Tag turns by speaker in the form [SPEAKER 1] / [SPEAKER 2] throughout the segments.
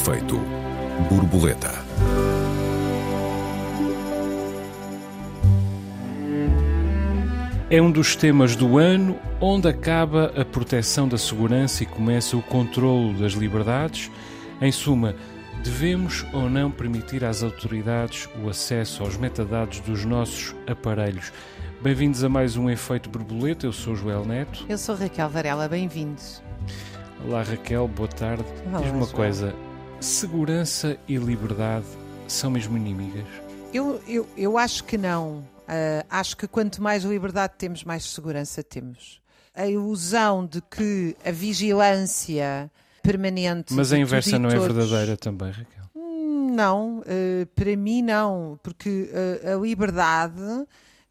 [SPEAKER 1] Efeito borboleta.
[SPEAKER 2] É um dos temas do ano onde acaba a proteção da segurança e começa o controlo das liberdades. Em suma, devemos ou não permitir às autoridades o acesso aos metadados dos nossos aparelhos? Bem-vindos a mais um Efeito Borboleta. Eu sou Joel Neto.
[SPEAKER 3] Eu sou Raquel Varela. Bem-vindos.
[SPEAKER 2] Olá, Raquel. Boa tarde.
[SPEAKER 3] Olá,
[SPEAKER 2] Diz uma
[SPEAKER 3] Joel.
[SPEAKER 2] coisa: segurança e liberdade são mesmo inimigas?
[SPEAKER 3] Eu, eu, eu acho que não. Ah, acho que quanto mais liberdade temos, mais segurança temos. A ilusão de que a vigilância permanente.
[SPEAKER 2] Mas a inversa não é
[SPEAKER 3] todos-
[SPEAKER 2] verdadeira também, Raquel.
[SPEAKER 3] Hum, Não, eh, para mim não, porque eh, a liberdade,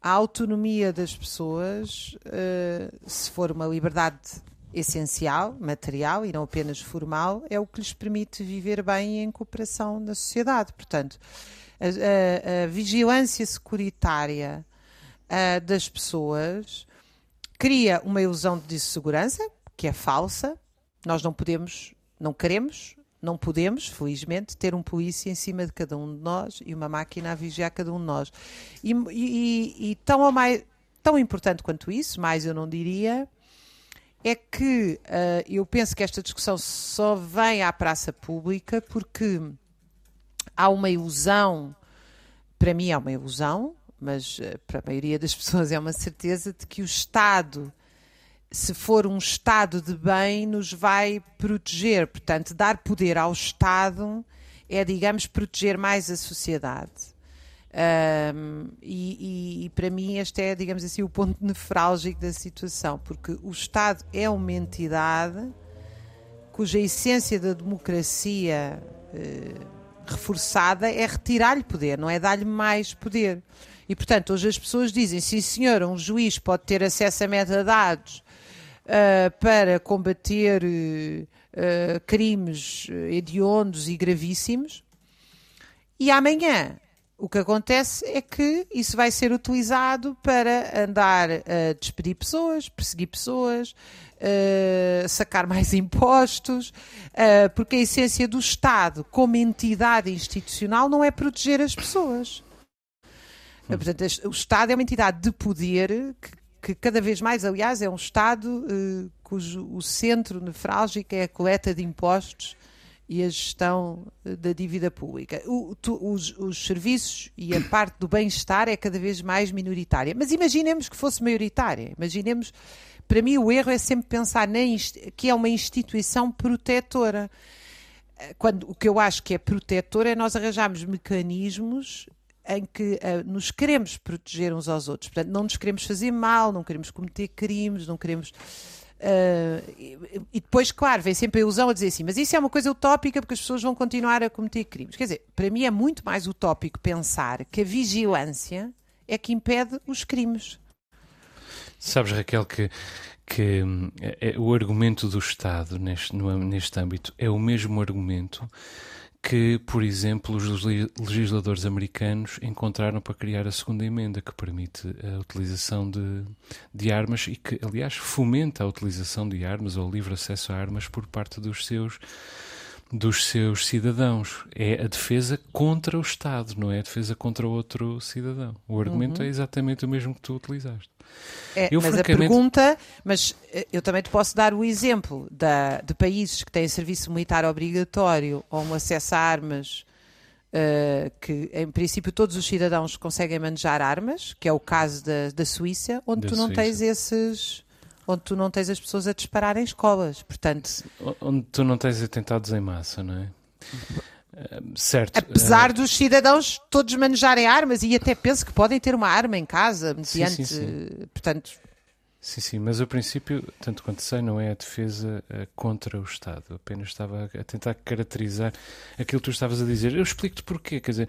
[SPEAKER 3] a autonomia das pessoas, se for uma liberdade essencial, material e não apenas formal, é o que lhes permite viver bem em cooperação na sociedade. Portanto, a, a- a vigilância securitária ah, das pessoas cria uma ilusão de segurança, que é falsa. Nós não podemos, não queremos, não podemos, felizmente, ter um polícia em cima de cada um de nós e uma máquina a vigiar cada um de nós. E, e- e tão, a mais, tão importante quanto isso, mais eu não diria, é que ah, eu penso que esta discussão só vem à praça pública porque há uma ilusão, para mim é uma ilusão, mas eh, para a maioria das pessoas é uma certeza de que o Estado, se for um Estado de bem, nos vai proteger. Portanto, dar poder ao Estado é, digamos, proteger mais a sociedade. Ahm, e, e- e para mim este é, digamos assim, o ponto nefrálgico da situação, porque o Estado é uma entidade cuja essência da democracia eh, reforçada é retirar-lhe poder, não é dar-lhe mais poder. E, portanto, hoje as pessoas dizem, sim senhor, um juiz pode ter acesso a metadados ah, para combater eh, ah, crimes eh, hediondos e gravíssimos, e amanhã o que acontece é que isso vai ser utilizado para andar a despedir pessoas, perseguir pessoas, eh, sacar mais impostos, eh, porque a essência do Estado como entidade institucional não é proteger as pessoas. Eh, Portanto, o Estado é uma entidade de poder que, que cada vez mais, aliás, é um Estado eh, cujo o centro nefrálgico é a coleta de impostos e a gestão eh, da dívida pública. O- tu- os, os serviços e a parte do bem-estar é cada vez mais minoritária. Mas imaginemos que fosse maioritária. Imaginemos, para mim, o erro é sempre pensar na que é uma instituição protetora. Eh, Quando, o que eu acho que é protetor é nós arranjarmos mecanismos em que eh, nos queremos proteger uns aos outros. Portanto, não nos queremos fazer mal, não queremos cometer crimes, não queremos. E, e depois, claro, vem sempre a ilusão a dizer assim, mas isso é uma coisa utópica porque as pessoas vão continuar a cometer crimes. Quer dizer, para mim é muito mais utópico pensar que a vigilância é que impede os crimes.
[SPEAKER 2] Sabes, Raquel, que, que hum, é- é- o argumento do Estado neste, no- neste âmbito é o mesmo argumento que, por exemplo, os le- legisladores americanos encontraram para criar a segunda emenda, que permite a utilização de, de armas e que, aliás, fomenta a utilização de armas ou livre acesso a armas por parte dos seus dos seus cidadãos. É a defesa contra o Estado, não é a defesa contra outro cidadão. O argumento é exatamente o mesmo que tu utilizaste.
[SPEAKER 3] É,
[SPEAKER 2] Eu,
[SPEAKER 3] mas
[SPEAKER 2] francamente-
[SPEAKER 3] a pergunta, mas eh, eu também te posso dar o exemplo da, de países que têm serviço militar obrigatório ou um acesso a armas eh, que, em princípio, todos os cidadãos conseguem manejar armas, que é o caso da, da Suíça, onde
[SPEAKER 2] Da
[SPEAKER 3] tu não
[SPEAKER 2] Suíça.
[SPEAKER 3] tens esses. onde tu não tens as pessoas a disparar em escolas. Portanto,
[SPEAKER 2] Onde tu não tens atentados em massa, não é? Certo.
[SPEAKER 3] apesar
[SPEAKER 2] ah,
[SPEAKER 3] dos cidadãos todos manejarem armas e até penso que podem ter uma arma em casa,
[SPEAKER 2] Sim,
[SPEAKER 3] mediante.
[SPEAKER 2] sim, sim.
[SPEAKER 3] Portanto,
[SPEAKER 2] Sim, sim, mas o princípio, tanto quanto sei, não é a defesa ah, contra o Estado. Eu apenas estava a tentar caracterizar aquilo que tu estavas a dizer. Eu explico-te porquê. Quer dizer,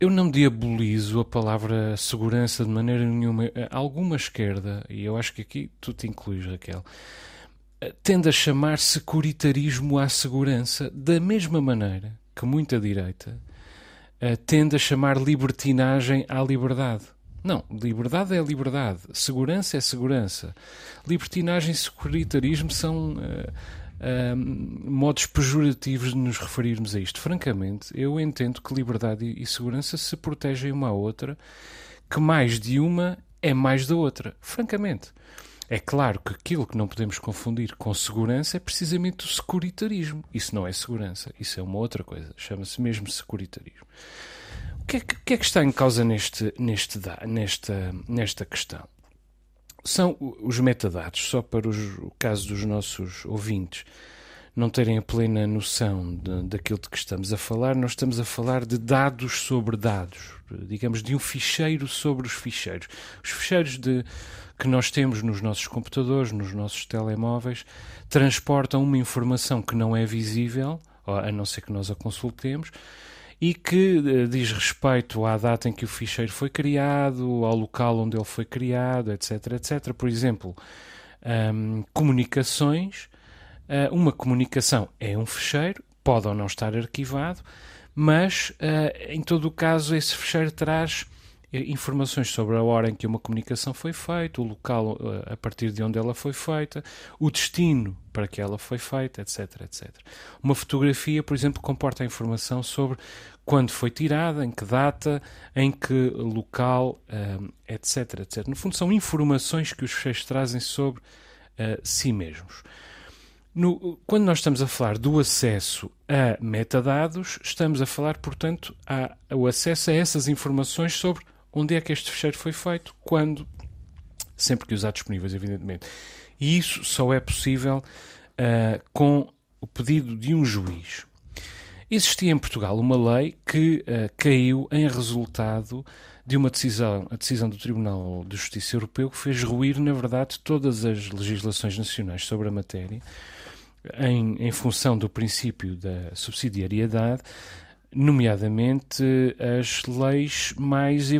[SPEAKER 2] eu não diabolizo a palavra segurança de maneira nenhuma. Ah, Alguma esquerda, e eu acho que aqui tu te incluís, Raquel, tende a chamar securitarismo à segurança da mesma maneira que muita direita ah, tende a chamar libertinagem à liberdade. Não, liberdade é liberdade, segurança é segurança. Libertinagem e securitarismo são ah, modos pejorativos de nos referirmos a isto. Francamente, eu entendo que liberdade e segurança se protegem uma à outra, que mais de uma é mais da outra. Francamente. É claro que aquilo que não podemos confundir com segurança é precisamente o securitarismo. Isso não é segurança, isso é uma outra coisa. Chama-se mesmo securitarismo. O que, é que, que, é que, está em causa neste, neste, nesta, nesta questão? São os metadados, só para os, o caso dos nossos ouvintes não terem a plena noção de, daquilo de que estamos a falar, nós estamos a falar de dados sobre dados, digamos, de um ficheiro sobre os ficheiros. Os ficheiros de, que nós temos nos nossos computadores, nos nossos telemóveis, transportam uma informação que não é visível, a não ser que nós a consultemos, e que uh, diz respeito à data em que o ficheiro foi criado, ao local onde ele foi criado, etc, etc. Por exemplo, um, comunicações. Uh, uma comunicação é um ficheiro, pode ou não estar arquivado, mas uh, em todo o caso esse ficheiro traz informações sobre a hora em que uma comunicação foi feita, o local a partir de onde ela foi feita, o destino para que ela foi feita, etc, etc. Uma fotografia, por exemplo, comporta informação sobre quando foi tirada, em que data, em que local, etc, etc. No fundo, são informações que os fecheiros trazem sobre si mesmos. No, quando nós estamos a falar do acesso a metadados, estamos a falar, portanto, a, o acesso a essas informações sobre onde é que este fecheiro foi feito, quando, sempre que os há disponíveis, evidentemente. E isso só é possível uh, com o pedido de um juiz. Existia em Portugal uma lei que uh, caiu em resultado de uma decisão, a decisão do Tribunal de Justiça Europeu, que fez ruir, na verdade, todas as legislações nacionais sobre a matéria, em, em função do princípio da subsidiariedade, nomeadamente as leis mais,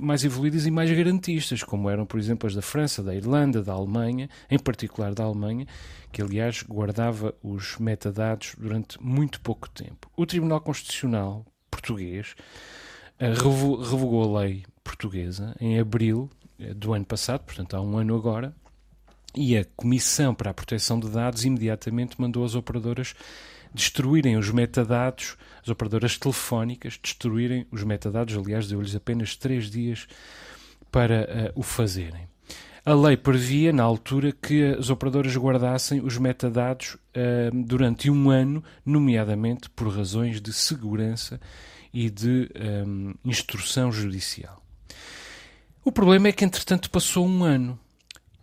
[SPEAKER 2] mais evoluídas e mais garantistas, como eram, por exemplo, as da França, da Irlanda, da Alemanha, em particular da Alemanha, que aliás guardava os metadados durante muito pouco tempo. O Tribunal Constitucional português uh, revogou a lei portuguesa em abril uh, do ano passado, portanto há um ano agora, e a Comissão para a Proteção de Dados imediatamente mandou as operadoras destruírem os metadados, as operadoras telefónicas destruírem os metadados. Aliás, deu-lhes apenas três dias para uh, o fazerem. A lei previa, na altura, que as operadoras guardassem os metadados uh, durante um ano, nomeadamente por razões de segurança e de um, eh, instrução judicial. O problema é que, entretanto, passou um ano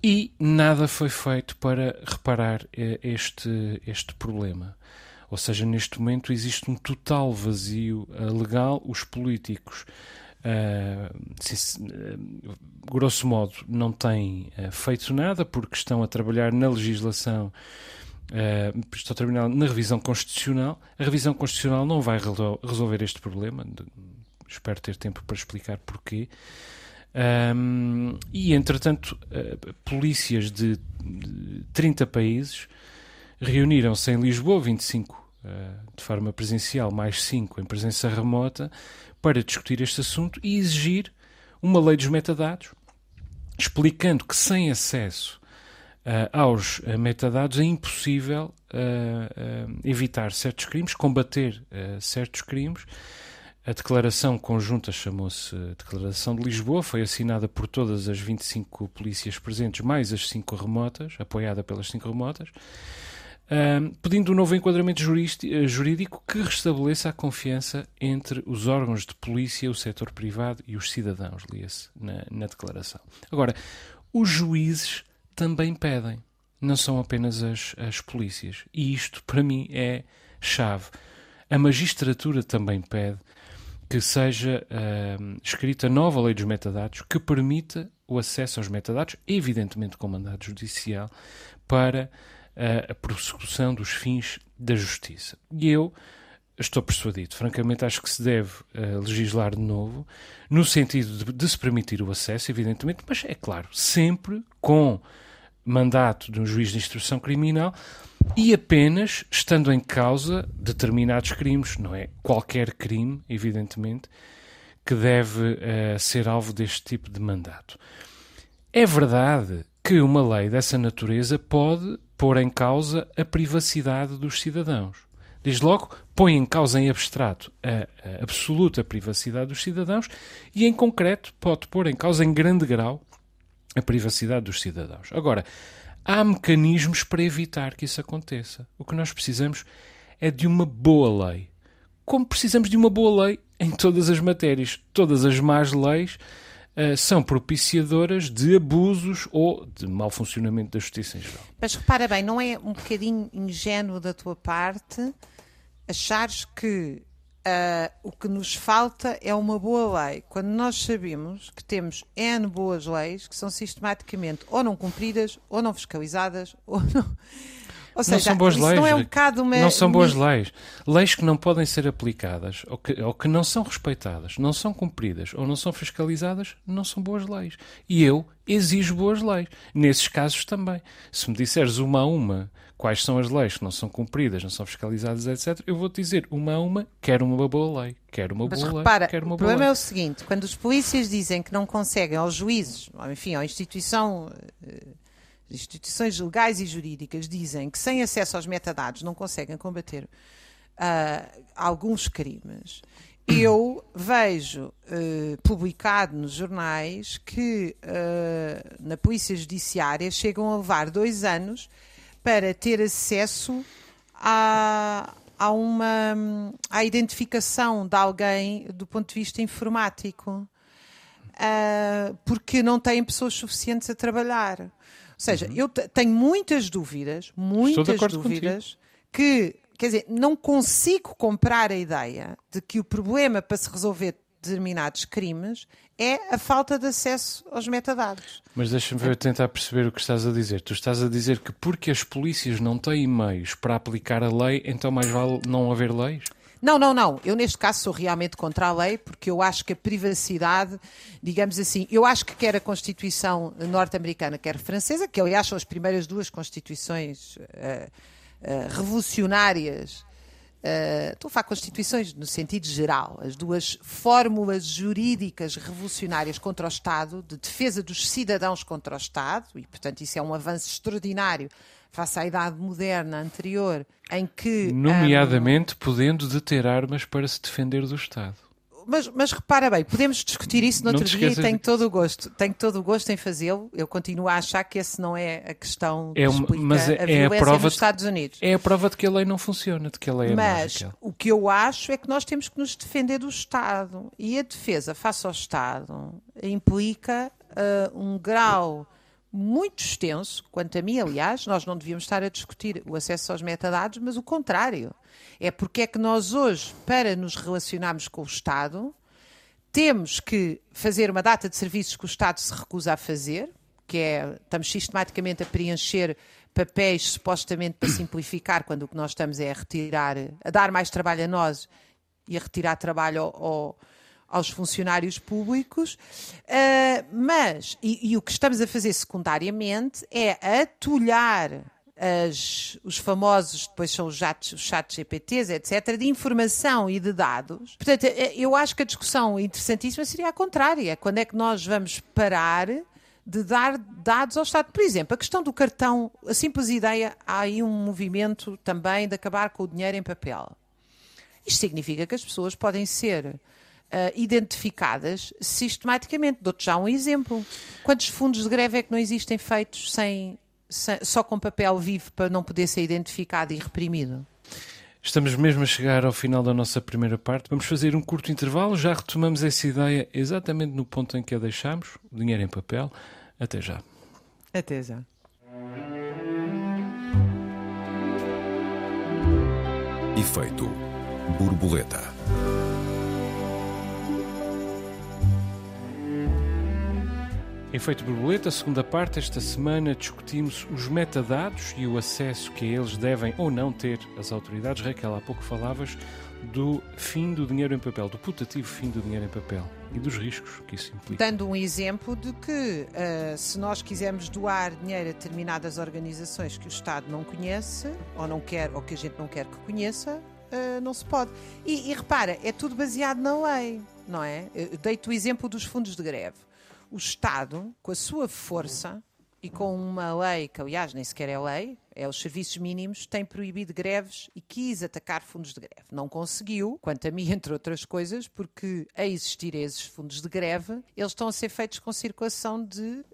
[SPEAKER 2] e nada foi feito para reparar uh, este, este problema. Ou seja, neste momento existe um total vazio uh, legal. Os políticos, uh, se, uh, grosso modo, não têm feito nada porque estão a trabalhar na legislação. Uh, estão a trabalhar na revisão constitucional. A revisão constitucional não vai resolver este problema. De, espero ter tempo para explicar porquê. Um, e, entretanto, uh, polícias de, de 30 países reuniram-se em Lisboa, 25 eh, de forma presencial, mais 5 em presença remota, para discutir este assunto e exigir uma lei dos metadados, explicando que sem acesso uh, aos metadados é impossível evitar certos crimes, combater certos crimes. A declaração conjunta chamou-se Declaração de Lisboa, foi assinada por todas as 25 polícias presentes, mais as 5 remotas, apoiada pelas 5 remotas pedindo um novo enquadramento eh, jurídico que restabeleça a confiança entre os órgãos de polícia, o setor privado e os cidadãos, lia-se na, na declaração. Agora, os juízes também pedem, não são apenas as, as polícias. E isto, para mim, é chave. A magistratura também pede que seja uh, escrita nova lei dos metadados que permita o acesso aos metadados, evidentemente com mandado judicial, para a prossecução dos fins da justiça. E eu estou persuadido, francamente, acho que se deve uh, legislar de novo, no sentido de, de, se permitir o acesso, evidentemente, mas é claro, sempre com mandato de um juiz de instrução criminal e apenas estando em causa determinados crimes, não é qualquer crime, evidentemente, que deve uh, ser alvo deste tipo de mandato. É verdade que uma lei dessa natureza pode pôr em causa a privacidade dos cidadãos. Desde logo, põe em causa em abstrato a, a absoluta privacidade dos cidadãos e, em concreto, pode pôr em causa em grande grau a privacidade dos cidadãos. Agora, há mecanismos para evitar que isso aconteça. O que nós precisamos é de uma boa lei. Como precisamos de uma boa lei em todas as matérias. Todas as más leis uh, são propiciadoras de abusos ou de mau funcionamento da justiça em geral.
[SPEAKER 3] Mas repara bem, não é um bocadinho ingênuo da tua parte achares que uh, o que nos falta é uma boa lei, quando nós sabemos que temos N boas leis que são sistematicamente ou não cumpridas, ou não fiscalizadas, ou não. Ou seja,
[SPEAKER 2] não são boas leis.
[SPEAKER 3] Não, é um bocado uma...
[SPEAKER 2] não são boas leis. Leis que não podem ser aplicadas ou que, ou que não são respeitadas, não são cumpridas ou não são fiscalizadas, não são boas leis. E eu exijo boas leis. Nesses casos também. Se me disseres uma a uma quais são as leis que não são cumpridas, não são fiscalizadas, etc., eu vou-te dizer uma a uma, quero uma boa lei, quero uma
[SPEAKER 3] Mas
[SPEAKER 2] boa
[SPEAKER 3] repara,
[SPEAKER 2] lei, quero uma
[SPEAKER 3] o
[SPEAKER 2] boa
[SPEAKER 3] problema
[SPEAKER 2] lei.
[SPEAKER 3] é o seguinte, quando os polícias dizem que não conseguem aos juízes, ou enfim, à instituição, eh, instituições legais e jurídicas dizem que sem acesso aos metadados não conseguem combater uh, alguns crimes, eu vejo uh, publicado nos jornais que uh, na Polícia Judiciária chegam a levar dois anos para ter acesso à, a uma, à identificação de alguém do ponto de vista informático. Uh, porque não têm pessoas suficientes a trabalhar. Ou seja, uhum. eu tenho muitas dúvidas, muitas dúvidas, contigo. que, quer dizer, não consigo comprar a ideia de que o problema para se resolver determinados crimes é a falta de acesso aos metadados.
[SPEAKER 2] Mas deixa-me ver, tentar perceber o que estás a dizer. Tu estás a dizer que porque as polícias não têm meios para aplicar a lei, então mais vale não haver leis?
[SPEAKER 3] Não, não, não. Eu neste caso sou realmente contra a lei porque eu acho que a privacidade, digamos assim, eu acho que quer a Constituição norte-americana, quer a francesa, que aliás são as primeiras duas constituições uh, uh, revolucionárias Uh, estou a falar constituições no sentido geral, as duas fórmulas jurídicas revolucionárias contra o Estado, de defesa dos cidadãos contra o Estado, e portanto isso é um avanço extraordinário face à idade moderna anterior, em que.
[SPEAKER 2] Nomeadamente um, podendo deter armas para se defender do Estado.
[SPEAKER 3] Mas, mas repara bem, podemos discutir isso no outro dia e tenho de... todo o gosto. Tenho todo o gosto em fazê-lo. Eu continuo a achar que esse não é a questão
[SPEAKER 2] é uma, mas é,
[SPEAKER 3] a
[SPEAKER 2] é
[SPEAKER 3] a
[SPEAKER 2] prova
[SPEAKER 3] nos Estados Unidos.
[SPEAKER 2] É a prova de que a lei não funciona, de que a lei é
[SPEAKER 3] Mas
[SPEAKER 2] mágica.
[SPEAKER 3] o que eu acho é que nós temos que nos defender do Estado. E a defesa face ao Estado implica uh, um grau muito extenso, quanto a mim, aliás, nós não devíamos estar a discutir o acesso aos metadados, mas o contrário. É porque é que nós hoje, para nos relacionarmos com o Estado, temos que fazer uma data de serviços que o Estado se recusa a fazer, que é, estamos sistematicamente a preencher papéis supostamente para simplificar, quando o que nós estamos é a retirar, a dar mais trabalho a nós e a retirar trabalho ao, ao aos funcionários públicos, uh, mas, e, e, o que estamos a fazer secundariamente é atulhar as, os famosos, depois são os chats, os chats GPTs, etc., de informação e de dados. Portanto, eh, eu acho que a discussão interessantíssima seria a contrária. Quando é que nós vamos parar de dar dados ao Estado? Por exemplo, a questão do cartão, a simples ideia, há aí um movimento também de acabar com o dinheiro em papel. Isto significa que as pessoas podem ser Uh, identificadas sistematicamente. Dou-te já um exemplo. Quantos fundos de greve é que não existem feitos sem, sem, só com papel vivo para não poder ser identificado e reprimido?
[SPEAKER 2] Estamos mesmo a chegar ao final da nossa primeira parte. Vamos fazer um curto intervalo. Já retomamos essa ideia exatamente no ponto em que a deixámos: o dinheiro em papel. Até já.
[SPEAKER 3] Até já.
[SPEAKER 1] Efeito borboleta.
[SPEAKER 2] Efeito borboleta, segunda parte, esta semana discutimos os metadados e o acesso que a eles devem ou não ter as autoridades. Raquel, há pouco falavas do fim do dinheiro em papel, do putativo fim do dinheiro em papel e dos riscos que isso implica.
[SPEAKER 3] Dando um exemplo de que uh, se nós quisermos doar dinheiro a determinadas organizações que o Estado não conhece ou não quer ou que a gente não quer que conheça, uh, não se pode. E, e repara, é tudo baseado na lei, não é? Dei-te o exemplo dos fundos de greve o Estado, com a sua força, e com uma lei, que aliás nem sequer é lei, é os serviços mínimos, tem proibido greves e quis atacar fundos de greve. Não conseguiu, quanto a mim, entre outras coisas, porque a existir esses fundos de greve, eles estão a ser feitos com circulação de uh,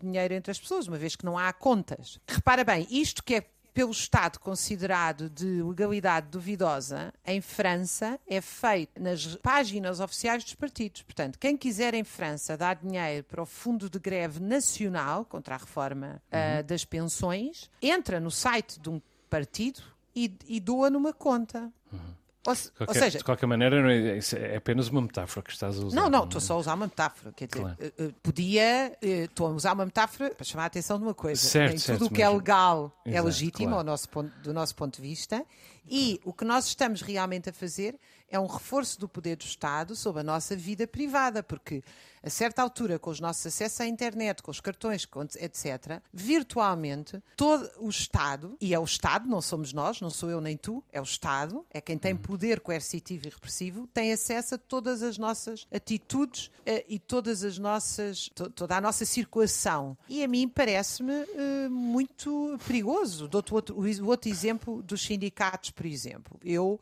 [SPEAKER 3] dinheiro entre as pessoas, uma vez que não há contas. Repara bem, isto que é pelo Estado considerado de legalidade duvidosa, em França é feito nas páginas oficiais dos partidos. Portanto, quem quiser em França dar dinheiro para o Fundo de Greve Nacional contra a reforma uhum. uh, das pensões, entra no site de um partido e, e doa numa conta. Uhum.
[SPEAKER 2] Ou, se, qualquer, ou, seja, de qualquer maneira, é, é, apenas uma metáfora que estás a usar.
[SPEAKER 3] Não, não, estou só a usar uma metáfora. Quer dizer, claro. Eh, eh, podia. Eh, estou a usar uma metáfora para chamar a atenção de uma coisa.
[SPEAKER 2] Certo, Nem
[SPEAKER 3] certo,
[SPEAKER 2] tudo o
[SPEAKER 3] que é legal é Exato, é legítimo claro. nosso ponto, do nosso ponto de vista. E o que nós estamos realmente a fazer é um reforço do poder do Estado sobre a nossa vida privada, porque a certa altura, com os nossos acessos à internet, com os cartões, etc., virtualmente, todo o Estado, e é o Estado, não somos nós, não sou eu nem tu, é o Estado, é quem tem poder coercitivo e repressivo, tem acesso a todas as nossas atitudes uh, e todas as nossas, to toda a nossa circulação. E a mim parece-me uh, muito perigoso. Dou-te outro, o outro exemplo dos sindicatos, por exemplo. Eu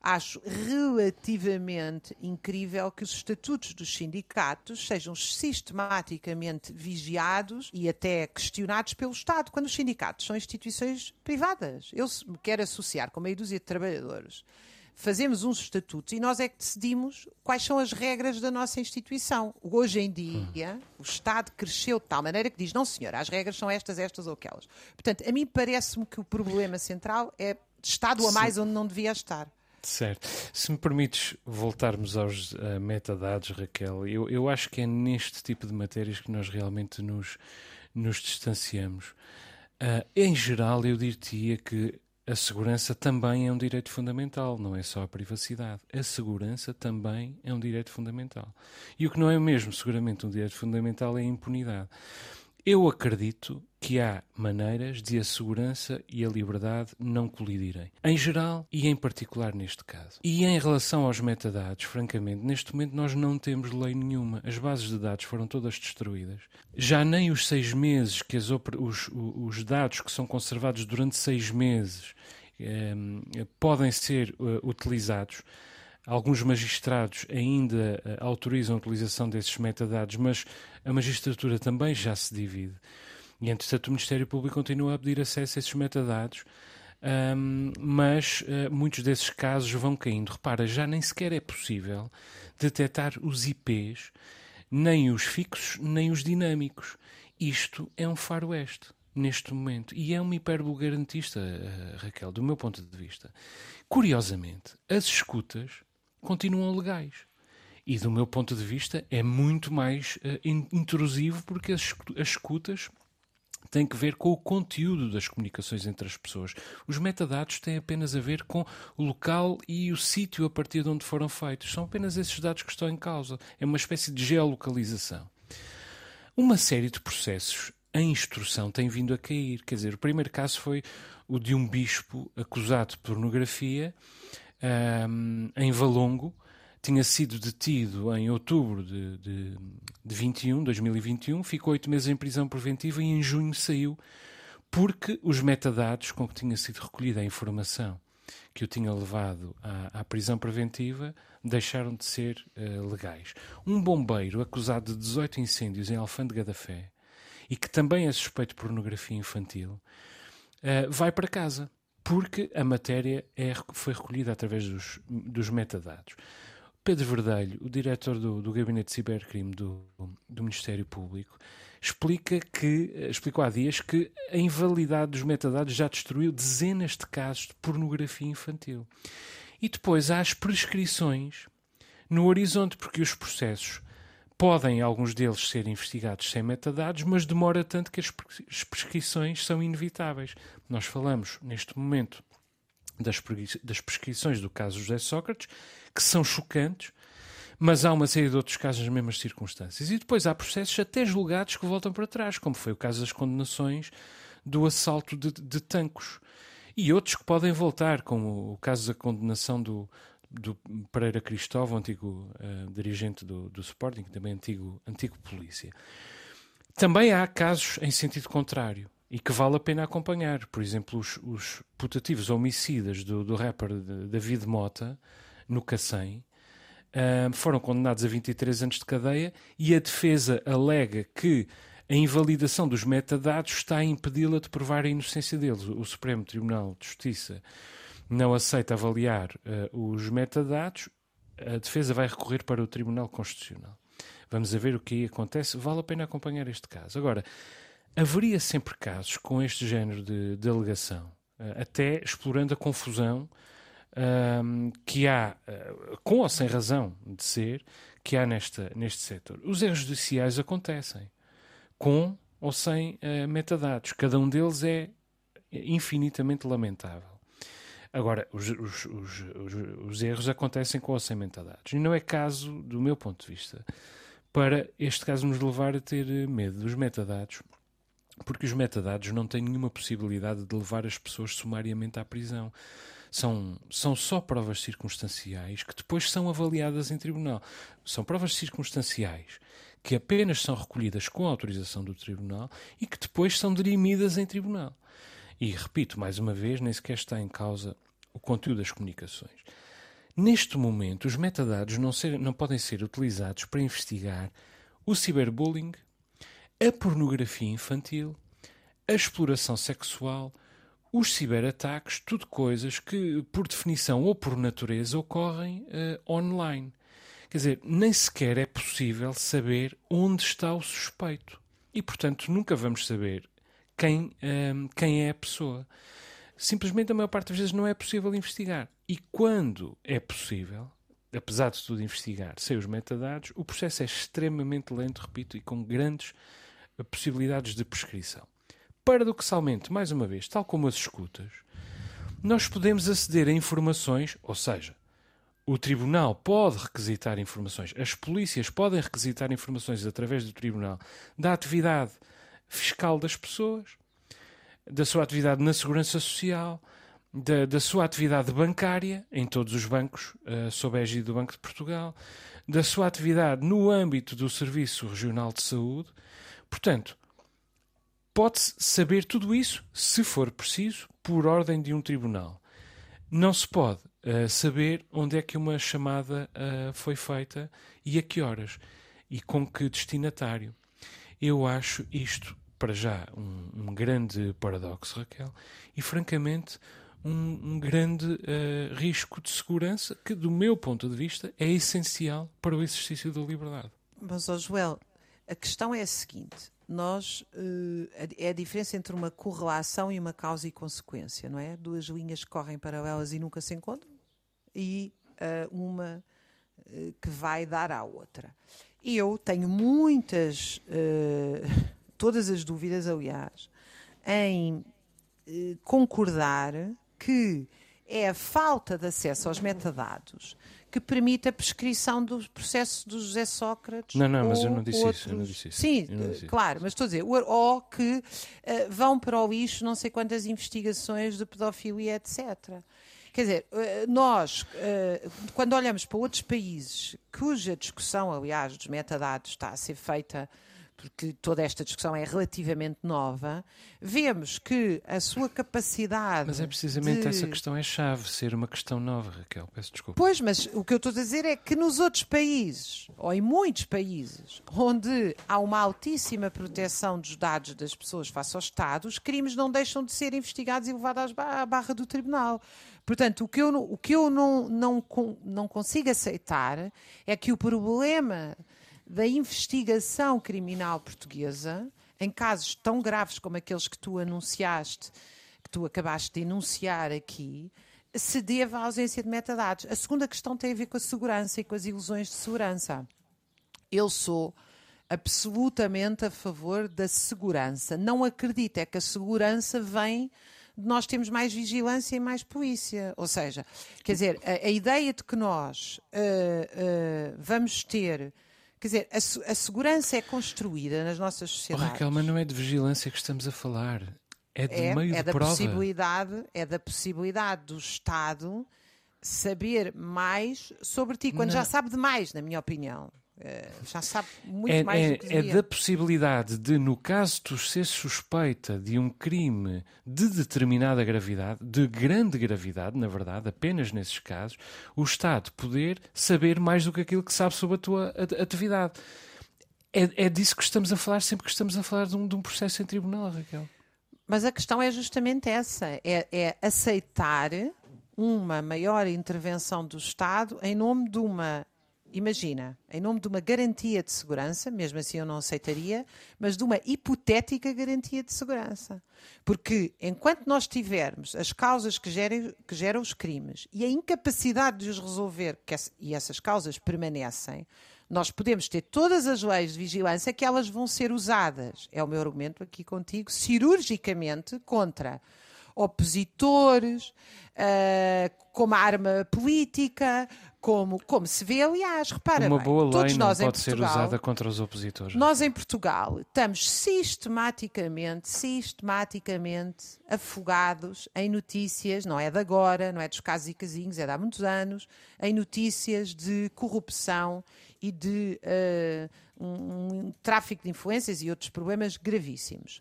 [SPEAKER 3] acho relativamente incrível que os estatutos dos sindicatos sejam sistematicamente vigiados e até questionados pelo Estado, quando os sindicatos são instituições privadas. Eu me quero associar com meia dúzia de trabalhadores fazemos uns estatutos e nós é que decidimos quais são as regras da nossa instituição. Hoje em dia, o Estado cresceu de tal maneira que diz: não, senhor, as regras são estas, estas ou aquelas. Portanto, a mim parece-me que o problema central é Estado a mais onde não devia estar.
[SPEAKER 2] Certo. Se me permites voltarmos aos uh, metadados, Raquel, eu, eu acho que é neste tipo de matérias que nós realmente nos, nos distanciamos. Uh, em geral, eu diria que a segurança também é um direito fundamental, não é só a privacidade. A segurança também é um direito fundamental. E o que não é mesmo seguramente um direito fundamental é a impunidade. Eu acredito que há maneiras de a segurança e a liberdade não colidirem. Em geral e em particular neste caso. E em relação aos metadados, francamente, neste momento nós não temos lei nenhuma. As bases de dados foram todas destruídas. Já nem os seis meses que as, os, os dados que são conservados durante seis meses eh, podem ser uh, utilizados. Alguns magistrados ainda uh, autorizam a utilização desses metadados, mas a magistratura também já se divide. E, entretanto, o Ministério Público continua a pedir acesso a esses metadados, um, mas uh, muitos desses casos vão caindo. Repara, já nem sequer é possível detectar os IPs, nem os fixos, nem os dinâmicos. Isto é um faroeste neste momento. E é uma hipérbole garantista, uh, Raquel, do meu ponto de vista. Curiosamente, as escutas continuam legais. E do meu ponto de vista é muito mais uh, intrusivo porque as escutas têm que ver com o conteúdo das comunicações entre as pessoas. Os metadados têm apenas a ver com o local e o sítio a partir de onde foram feitos. São apenas esses dados que estão em causa. É uma espécie de geolocalização. Uma série de processos em instrução tem vindo a cair. Quer dizer, o primeiro caso foi o de um bispo acusado de pornografia um, em Valongo, tinha sido detido em outubro de, de, de 21, 2021, ficou oito meses em prisão preventiva e em junho saiu porque os metadados com que tinha sido recolhida a informação que o tinha levado à, à prisão preventiva deixaram de ser uh, legais. Um bombeiro acusado de 18 incêndios em Alfândega da Fé e que também é suspeito de pornografia infantil uh, vai para casa porque a matéria é, foi recolhida através dos, dos metadados. Pedro Verdelho, o diretor do, do Gabinete de Cibercrime do, do Ministério Público, explica que, explicou há dias que a invalidade dos metadados já destruiu dezenas de casos de pornografia infantil. E depois há as prescrições no horizonte, porque os processos podem, alguns deles, ser investigados sem metadados, mas demora tanto que as prescrições são inevitáveis. Nós falamos, neste momento, das, das prescrições do caso José Sócrates, que são chocantes, mas há uma série de outros casos nas mesmas circunstâncias. E depois há processos até julgados que voltam para trás, como foi o caso das condenações do assalto de, de tancos. E outros que podem voltar, como o caso da condenação do, do Pereira Cristóvão, antigo uh, dirigente do, do Sporting, também antigo, antigo polícia. Também há casos em sentido contrário e que vale a pena acompanhar. Por exemplo, os, os putativos homicidas do, do rapper David Mota, no Cacém, foram condenados a 23 anos de cadeia e a defesa alega que a invalidação dos metadados está a impedi-la de provar a inocência deles. O Supremo Tribunal de Justiça não aceita avaliar uh, os metadados, a defesa vai recorrer para o Tribunal Constitucional. Vamos a ver o que acontece. Vale a pena acompanhar este caso. Agora, haveria sempre casos com este género de, de alegação, uh, até explorando a confusão um, que há, uh, com ou sem razão de ser, que há nesta, neste setor. Os erros judiciais acontecem, com ou sem uh, metadados. Cada um deles é infinitamente lamentável. Agora, os, os, os, os, erros acontecem com ou sem metadados. E não é caso, do meu ponto de vista, para este caso nos levar a ter medo dos metadados, porque os metadados não têm nenhuma possibilidade de levar as pessoas sumariamente à prisão são, são só provas circunstanciais que depois são avaliadas em tribunal. São provas circunstanciais que apenas são recolhidas com a autorização do tribunal e que depois são dirimidas em tribunal. E repito mais uma vez, nem sequer está em causa o conteúdo das comunicações. Neste momento, os metadados não, ser, não podem ser utilizados para investigar o ciberbullying, a pornografia infantil, a exploração sexual, os ciberataques, tudo coisas que, por definição ou por natureza, ocorrem uh, online. Quer dizer, nem sequer é possível saber onde está o suspeito. E, portanto, nunca vamos saber quem, uh, quem é a pessoa. Simplesmente, a maior parte das vezes, não é possível investigar. E quando é possível, apesar de tudo investigar sem os metadados, o processo é extremamente lento, repito, e com grandes possibilidades de prescrição. Paradoxalmente, mais uma vez, tal como as escutas, nós podemos aceder a informações, ou seja, o tribunal pode requisitar informações, as polícias podem requisitar informações através do tribunal da atividade fiscal das pessoas, da sua atividade na segurança social, da, da sua atividade bancária em todos os bancos, uh, sob a égide do Banco de Portugal, da sua atividade no âmbito do Serviço Regional de Saúde. Portanto, Pode-se saber tudo isso, se for preciso, por ordem de um tribunal. Não se pode uh, saber onde é que uma chamada uh, foi feita e a que horas e com que destinatário. Eu acho isto, para já, um, um grande paradoxo, Raquel, e francamente um, um grande uh, risco de segurança que, do meu ponto de vista, é essencial para o exercício da liberdade.
[SPEAKER 3] Mas, oh Joel, a questão é a seguinte: nós uh, é a diferença entre uma correlação e uma causa e consequência, não é? Duas linhas que correm paralelas e nunca se encontram e uh, uma uh, que vai dar à outra. Eu tenho muitas, todas as dúvidas, aliás, em concordar que é a falta de acesso aos metadados que permite a prescrição do processo do José Sócrates.
[SPEAKER 2] Não, não, mas eu não disse outros... isso. Eu não disse isso.
[SPEAKER 3] Sim,
[SPEAKER 2] disse
[SPEAKER 3] claro, mas estou a dizer, ou que uh, vão para o lixo não sei quantas investigações de pedofilia, etc. Quer dizer, uh, nós, uh, quando olhamos para outros países, cuja discussão, aliás, dos metadados está a ser feita porque toda esta discussão é relativamente nova, vemos que a sua capacidade.
[SPEAKER 2] Mas é precisamente de... essa questão é chave, ser uma questão nova, Raquel. Peço desculpa.
[SPEAKER 3] Pois, mas o que eu estou a dizer é que nos outros países, ou em muitos países, onde há uma altíssima proteção dos dados das pessoas face ao Estado, os crimes não deixam de ser investigados e levados à barra do tribunal. Portanto, o que eu, o que eu não, não, não consigo aceitar é que o problema da investigação criminal portuguesa, em casos tão graves como aqueles que tu anunciaste, que tu acabaste de enunciar aqui, se deve à ausência de metadados. A segunda questão tem a ver com a segurança e com as ilusões de segurança. Eu sou absolutamente a favor da segurança. Não acredito é que a segurança vem de nós termos mais vigilância e mais polícia. Ou seja, quer dizer, a, a ideia de que nós uh, uh, vamos ter Quer dizer, a, a, segurança é construída nas nossas sociedades.
[SPEAKER 2] Oh, Raquel, mas não é de vigilância que estamos a falar. É de é, meio
[SPEAKER 3] é
[SPEAKER 2] de
[SPEAKER 3] da
[SPEAKER 2] prova.
[SPEAKER 3] Possibilidade, é da possibilidade do Estado saber mais sobre ti, quando não. já sabe demais, na minha opinião. Uh, já sabe muito
[SPEAKER 2] é,
[SPEAKER 3] mais
[SPEAKER 2] é,
[SPEAKER 3] do que
[SPEAKER 2] É da possibilidade de, no caso tu ser suspeita de um crime de determinada gravidade, de grande gravidade, na verdade, apenas nesses casos, o Estado poder saber mais do que aquilo que sabe sobre a tua atividade. É, é disso que estamos a falar sempre que estamos a falar de um, de um processo em tribunal, Raquel.
[SPEAKER 3] Mas a questão é justamente essa: é, é aceitar uma maior intervenção do Estado em nome de uma imagina, em nome de uma garantia de segurança, mesmo assim eu não aceitaria, mas de uma hipotética garantia de segurança. Porque enquanto nós tivermos as causas que geram, que geram os crimes e a incapacidade de os resolver, e essas causas permanecem, nós podemos ter todas as leis de vigilância que elas vão ser usadas, é o meu argumento aqui contigo, cirurgicamente contra opositores, uh, como arma política, como, como se vê, aliás, repara
[SPEAKER 2] Uma
[SPEAKER 3] bem,
[SPEAKER 2] boa
[SPEAKER 3] todos
[SPEAKER 2] lei
[SPEAKER 3] nós
[SPEAKER 2] não
[SPEAKER 3] em
[SPEAKER 2] pode
[SPEAKER 3] Portugal,
[SPEAKER 2] ser usada contra os opositores.
[SPEAKER 3] Nós em Portugal estamos sistematicamente, sistematicamente afogados em notícias, não é de agora, não é dos casos e casinhos, é de há muitos anos, em notícias de corrupção e de uh, um, um tráfico de influências e outros problemas gravíssimos.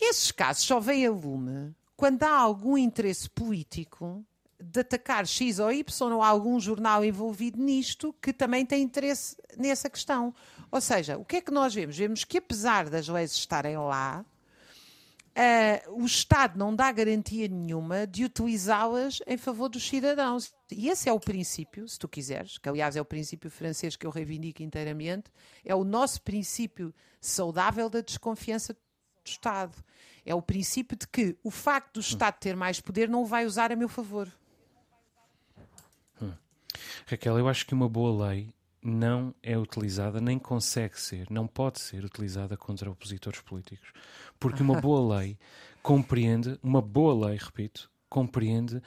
[SPEAKER 3] Esses casos só vêm a lume quando há algum interesse político de atacar X ou Y ou algum jornal envolvido nisto que também tem interesse nessa questão. Ou seja, o que é que nós vemos? Vemos que apesar das leis estarem lá, uh, o Estado não dá garantia nenhuma de utilizá-las em favor dos cidadãos. E esse é o princípio, se tu quiseres, que aliás é o princípio francês que eu reivindico inteiramente, é o nosso princípio saudável da desconfiança do Estado. É o princípio de que o facto do Estado ter mais poder não o vai usar a meu favor.
[SPEAKER 2] Raquel, eu acho que uma boa lei não é utilizada, nem consegue ser, não pode ser utilizada contra opositores políticos. Porque uma boa lei compreende, uma boa lei, repito, compreende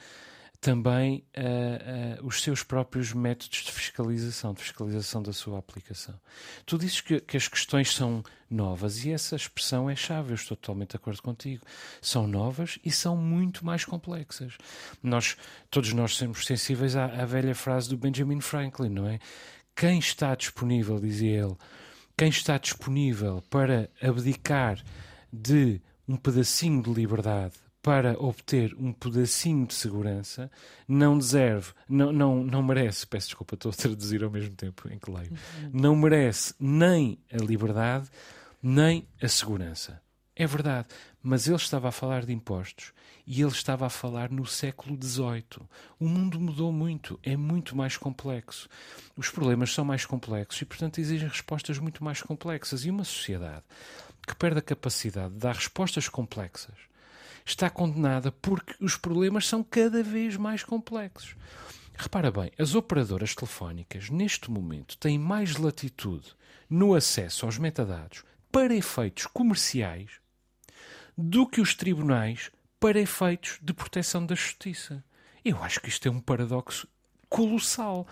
[SPEAKER 2] também uh, uh, os seus próprios métodos de fiscalização, de fiscalização da sua aplicação. Tu dizes que, que, as questões são novas e essa expressão é chave, eu estou totalmente de acordo contigo. São novas e são muito mais complexas. Nós, todos nós somos sensíveis à, à velha frase do Benjamin Franklin, não é? Quem está disponível, dizia ele, quem está disponível para abdicar de um pedacinho de liberdade para obter um pedacinho de segurança não deserve, não, não, não merece, peço desculpa, estou a traduzir ao mesmo tempo em que leio, uhum. não merece nem a liberdade nem a segurança. É verdade, mas ele estava a falar de impostos e ele estava a falar no século XVIII. O mundo mudou muito, é muito mais complexo. Os problemas são mais complexos e, portanto, exigem respostas muito mais complexas. E uma sociedade que perde a capacidade de dar respostas complexas está condenada porque os problemas são cada vez mais complexos. Repara bem, as operadoras telefónicas neste momento têm mais latitude no acesso aos metadados para efeitos comerciais do que os tribunais para efeitos de proteção da justiça. Eu acho que isto é um paradoxo colossal.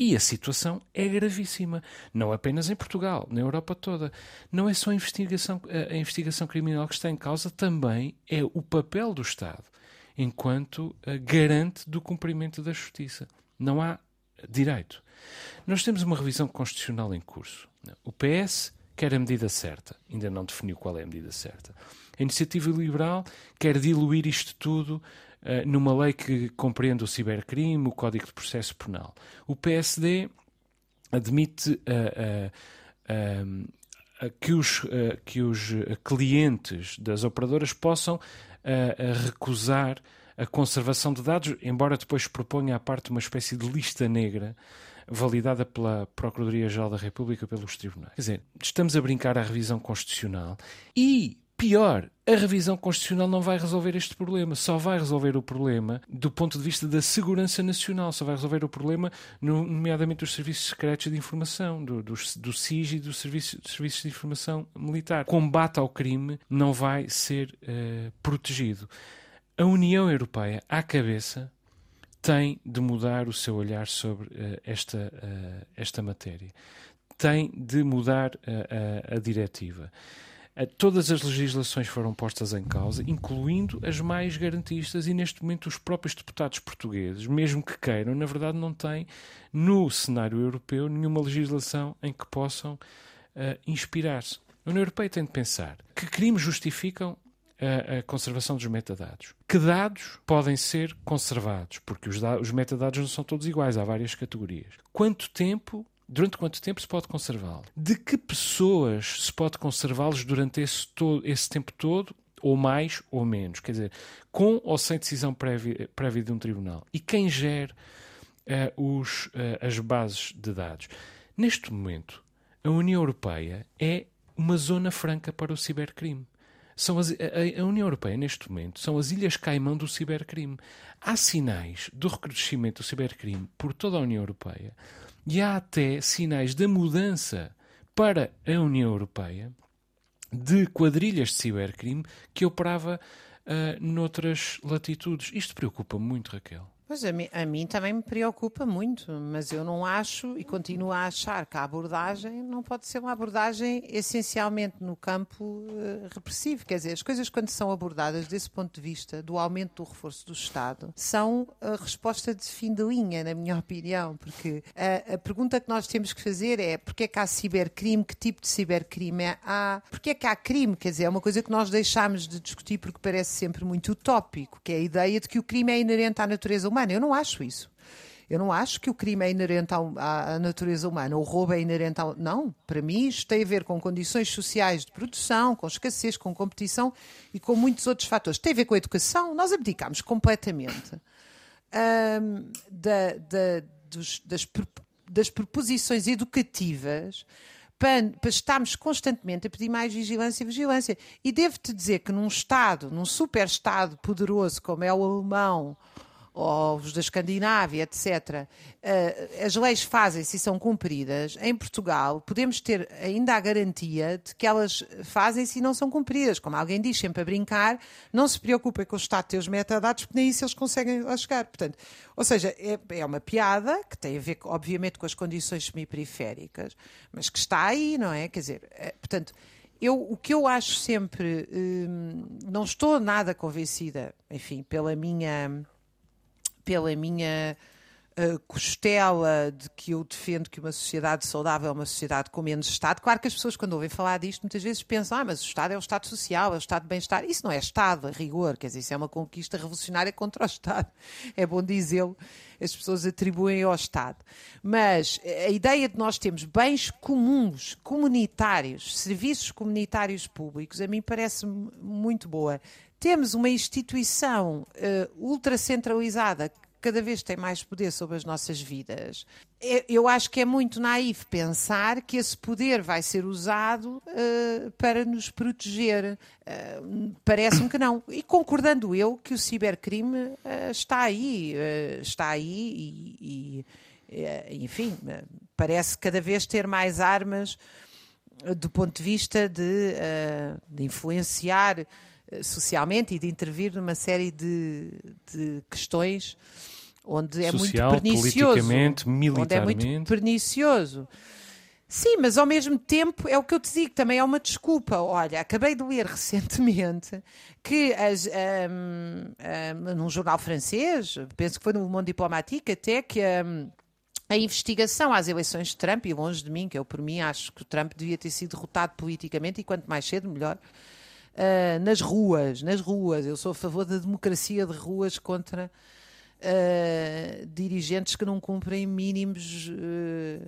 [SPEAKER 2] E a situação é gravíssima, não apenas em Portugal, na Europa toda. Não é só a investigação, a investigação criminal que está em causa, também é o papel do Estado enquanto eh, garante do cumprimento da justiça. Não há direito. Nós temos uma revisão constitucional em curso. O PS quer a medida certa, ainda não definiu qual é a medida certa. A iniciativa liberal quer diluir isto tudo numa lei que compreende o cibercrime, o Código de Processo Penal. O PSD admite uh, uh, que, os, que os clientes das operadoras possam recusar a conservação de dados, embora depois proponha à parte uma espécie de lista negra validada pela Procuradoria-Geral da República pelos tribunais. Quer dizer, estamos a brincar à revisão constitucional e Pior, a revisão constitucional não vai resolver este problema, só vai resolver o problema do ponto de vista da segurança nacional, só vai resolver o problema, nomeadamente dos serviços secretos de informação, do, do, do SIG e dos serviços, dos serviços de informação militar. O combate ao crime não vai ser uh, protegido. A União Europeia, à cabeça, tem de mudar o seu olhar sobre uh, esta, uh, esta matéria. Tem de mudar a diretiva. Uh, todas as legislações foram postas em causa, incluindo as mais garantistas, e neste momento os próprios deputados portugueses, mesmo que queiram, na verdade não têm no cenário europeu nenhuma legislação em que possam uh, inspirar-se. A União Europeia tem de pensar que crimes justificam a, a, conservação dos metadados. Que dados podem ser conservados? Porque os, os metadados não são todos iguais, há várias categorias. Quanto tempo durante quanto tempo se pode conservá-lo? De que pessoas se pode conservá-los durante esse, todo, esse tempo todo, ou mais ou menos? Quer dizer, com ou sem decisão prévia, prévia de um tribunal? E quem gera uh, os, uh, as bases de dados? Neste momento, a União Europeia é uma zona franca para o cibercrime. São as, a, a, União Europeia, neste momento, são as Ilhas Caimão do cibercrime. Há sinais do recrudescimento do cibercrime por toda a União Europeia e há até sinais da mudança para a União Europeia de quadrilhas de cibercrime que operava uh, noutras latitudes. Isto preocupa muito, Raquel.
[SPEAKER 3] Pois a mim, a mim, também me preocupa muito, mas eu não acho e continuo a achar que a abordagem não pode ser uma abordagem essencialmente no campo uh, repressivo. Quer dizer, as coisas quando são abordadas desse ponto de vista do aumento do reforço do Estado são a resposta de fim de linha, na minha opinião, porque a, a pergunta que nós temos que fazer é porque é que há cibercrime, que tipo de cibercrime é há, porque é que há crime, quer dizer, é uma coisa que nós deixamos de discutir porque parece sempre muito utópico, que é a ideia de que o crime é inerente à natureza humana humana. Eu não acho isso. Eu não acho que o crime é inerente à, à natureza humana, o roubo é inerente ao. Não, para mim isto tem a ver com condições sociais de produção, com escassez, com competição e com muitos outros fatores. Tem a ver com a educação. Nós abdicamos completamente hum, da, da, dos, das, das proposições educativas para, para estarmos constantemente a pedir mais vigilância e vigilância. E devo-te dizer que num Estado, num super Estado poderoso como é o alemão ou os da Escandinávia, etc., uh, as leis fazem-se e são cumpridas, em Portugal podemos ter ainda a garantia de que elas fazem-se e não são cumpridas. Como alguém diz sempre a brincar, não se preocupe com o Estado ter os metadados, porque nem isso eles conseguem lá chegar. Portanto, ou seja, é, é uma piada que tem a ver, obviamente, com as condições semiperiféricas, mas que está aí, não é? Quer dizer, é, portanto. Eu, o que eu acho sempre, hum, não estou nada convencida, enfim, pela minha pela minha uh, costela de que eu defendo que uma sociedade saudável é uma sociedade com menos Estado. Claro que as pessoas, quando ouvem falar disto, muitas vezes pensam: ah, mas o Estado é o Estado social, é o Estado de bem-estar. Isso não é Estado, a rigor, quer dizer, isso é uma conquista revolucionária contra o Estado. É bom dizê-lo, as pessoas atribuem ao Estado. Mas a ideia de nós termos bens comuns, comunitários, serviços comunitários públicos, a mim parece muito boa temos uma instituição uh, ultracentralizada que cada vez tem mais poder sobre as nossas vidas. Eu acho que é muito naif pensar que esse poder vai ser usado uh, para nos proteger. Uh, Parece-me que não. E concordando eu que o cibercrime uh, está aí, está aí e, e enfim, parece cada vez ter mais armas do ponto de vista de, de influenciar socialmente e de intervir numa série de, de questões onde é
[SPEAKER 2] Social,
[SPEAKER 3] muito pernicioso.
[SPEAKER 2] Politicamente, militarmente.
[SPEAKER 3] Onde é muito pernicioso. Sim, mas ao mesmo tempo é o que eu te digo, também é uma desculpa. Olha, acabei de ler recentemente que as, um, um, num jornal francês, penso que foi no Mundo Diplomático até, que um, a investigação às eleições de Trump, e longe de mim, que eu por mim acho que o Trump devia ter sido derrotado politicamente e quanto mais cedo melhor, uh, nas ruas, nas ruas. Eu sou a favor da democracia de ruas contra uh, dirigentes que não cumprem mínimos, uh,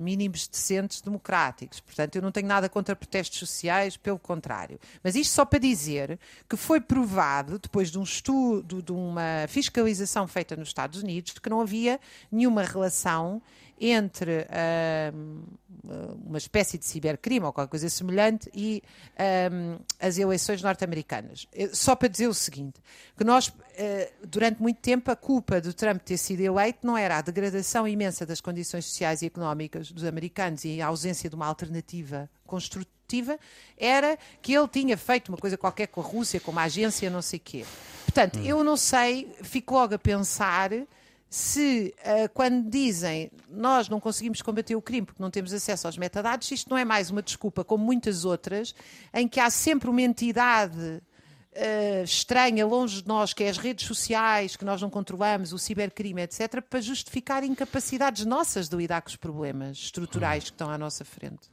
[SPEAKER 3] mínimos decentes democráticos. Portanto, eu não tenho nada contra protestos sociais, pelo contrário. Mas isto só para dizer que foi provado, depois de um estudo, de uma fiscalização feita nos Estados Unidos, que não havia nenhuma relação entre uh, uma espécie de cibercrime ou qualquer coisa semelhante e as eleições norte-americanas. Eh, só para dizer o seguinte, que nós, durante muito tempo, a culpa do Trump ter sido eleito não era a degradação imensa das condições sociais e económicas dos americanos e a ausência de uma alternativa construtiva, era que ele tinha feito uma coisa qualquer com a Rússia, com uma agência, não sei o quê. Portanto, hum. eu não sei, fico logo a pensar se uh, quando dizem nós não conseguimos combater o crime porque não temos acesso aos metadados, isto não é mais uma desculpa, como muitas outras, em que há sempre uma entidade uh, estranha, longe de nós, que é as redes sociais, que nós não controlamos, o cibercrime, etc., para justificar incapacidades nossas de lidar com os problemas estruturais que estão à nossa frente.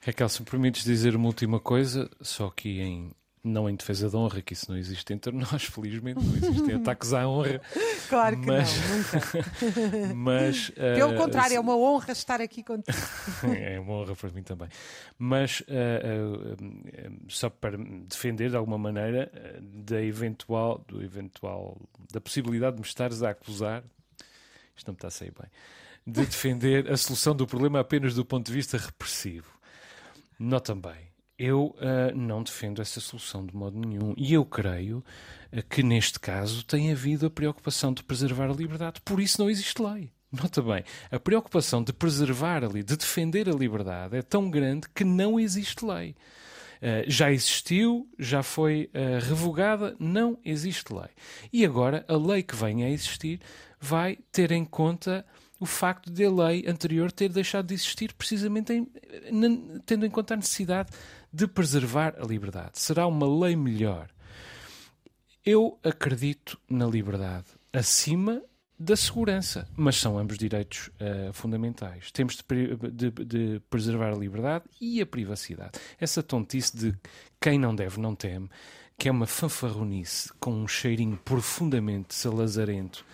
[SPEAKER 2] Raquel, se me permites dizer uma última coisa, só que em não em defesa da honra, que isso não existe entre nós, felizmente, não existem ataques à honra.
[SPEAKER 3] Claro que mas, não, nunca.
[SPEAKER 2] mas,
[SPEAKER 3] Pelo uh, contrário, é uma honra estar aqui contigo.
[SPEAKER 2] é uma honra para mim também. Mas, uh, uh, só para defender de alguma maneira da eventual, do eventual, da possibilidade de me estares a acusar, isto não me está a sair bem, de defender a solução do problema apenas do ponto de vista repressivo. Nota bem eu uh, não defendo essa solução de modo nenhum. E eu creio uh, que, neste caso, tem havido a preocupação de preservar a liberdade. Por isso não existe lei. Nota bem, a preocupação de preservar ali, de defender a liberdade, é tão grande que não existe lei. Uh, já existiu, já foi revogada, não existe lei. E agora a lei que vem a existir vai ter em conta o facto de a lei anterior ter deixado de existir, precisamente em, tendo em conta a necessidade de preservar a liberdade. Será uma lei melhor. Eu acredito na liberdade acima da segurança, mas são ambos direitos uh, fundamentais. Temos de, de, de, preservar a liberdade e a privacidade. Essa tontice de quem não deve não teme, que é uma fanfarronice com um cheirinho profundamente salazarento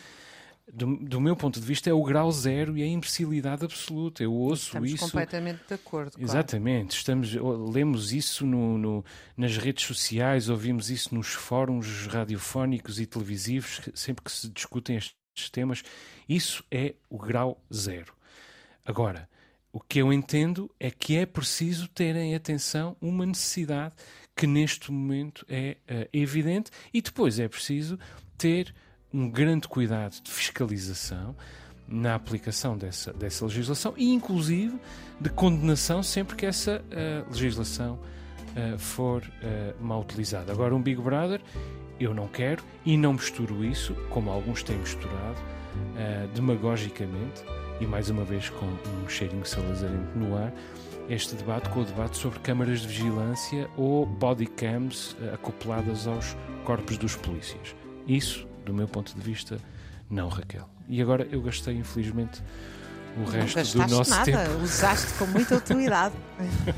[SPEAKER 2] do, do, meu ponto de vista, é o grau zero e a imbecilidade absoluta. Eu ouço
[SPEAKER 3] Estamos
[SPEAKER 2] isso.
[SPEAKER 3] completamente de acordo.
[SPEAKER 2] Exatamente. Estamos, lemos isso no, no, nas redes sociais, ouvimos isso nos fóruns radiofónicos e televisivos, sempre que se discutem estes temas. Isso é o grau zero. Agora, o que eu entendo é que é preciso terem atenção uma necessidade que neste momento é uh, evidente e depois é preciso ter um grande cuidado de fiscalização na aplicação dessa, dessa legislação e, inclusive, de condenação sempre que essa uh, legislação uh, for uh, mal utilizada. Agora, um Big Brother, eu não quero e não misturo isso, como alguns têm misturado, demagogicamente e, mais uma vez, com um cheirinho salazarento no ar, este debate com o debate sobre câmaras de vigilância ou bodycams acopladas aos corpos dos polícias. Isso do meu ponto de vista, não, Raquel. E agora eu gastei, infelizmente, o resto do nosso
[SPEAKER 3] nada.
[SPEAKER 2] tempo.
[SPEAKER 3] Usaste com muita utilidade.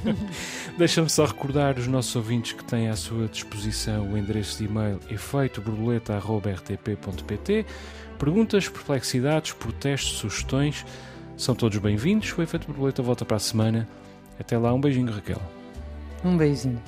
[SPEAKER 2] Deixa-me só recordar os nossos ouvintes que têm à sua disposição o endereço de e-mail efeitoborboleta.rtp.pt. Perguntas, perplexidades, protestos, sugestões são todos bem-vindos. O Efeito Borboleta volta para a semana. Até lá, um beijinho, Raquel.
[SPEAKER 3] Um beijinho.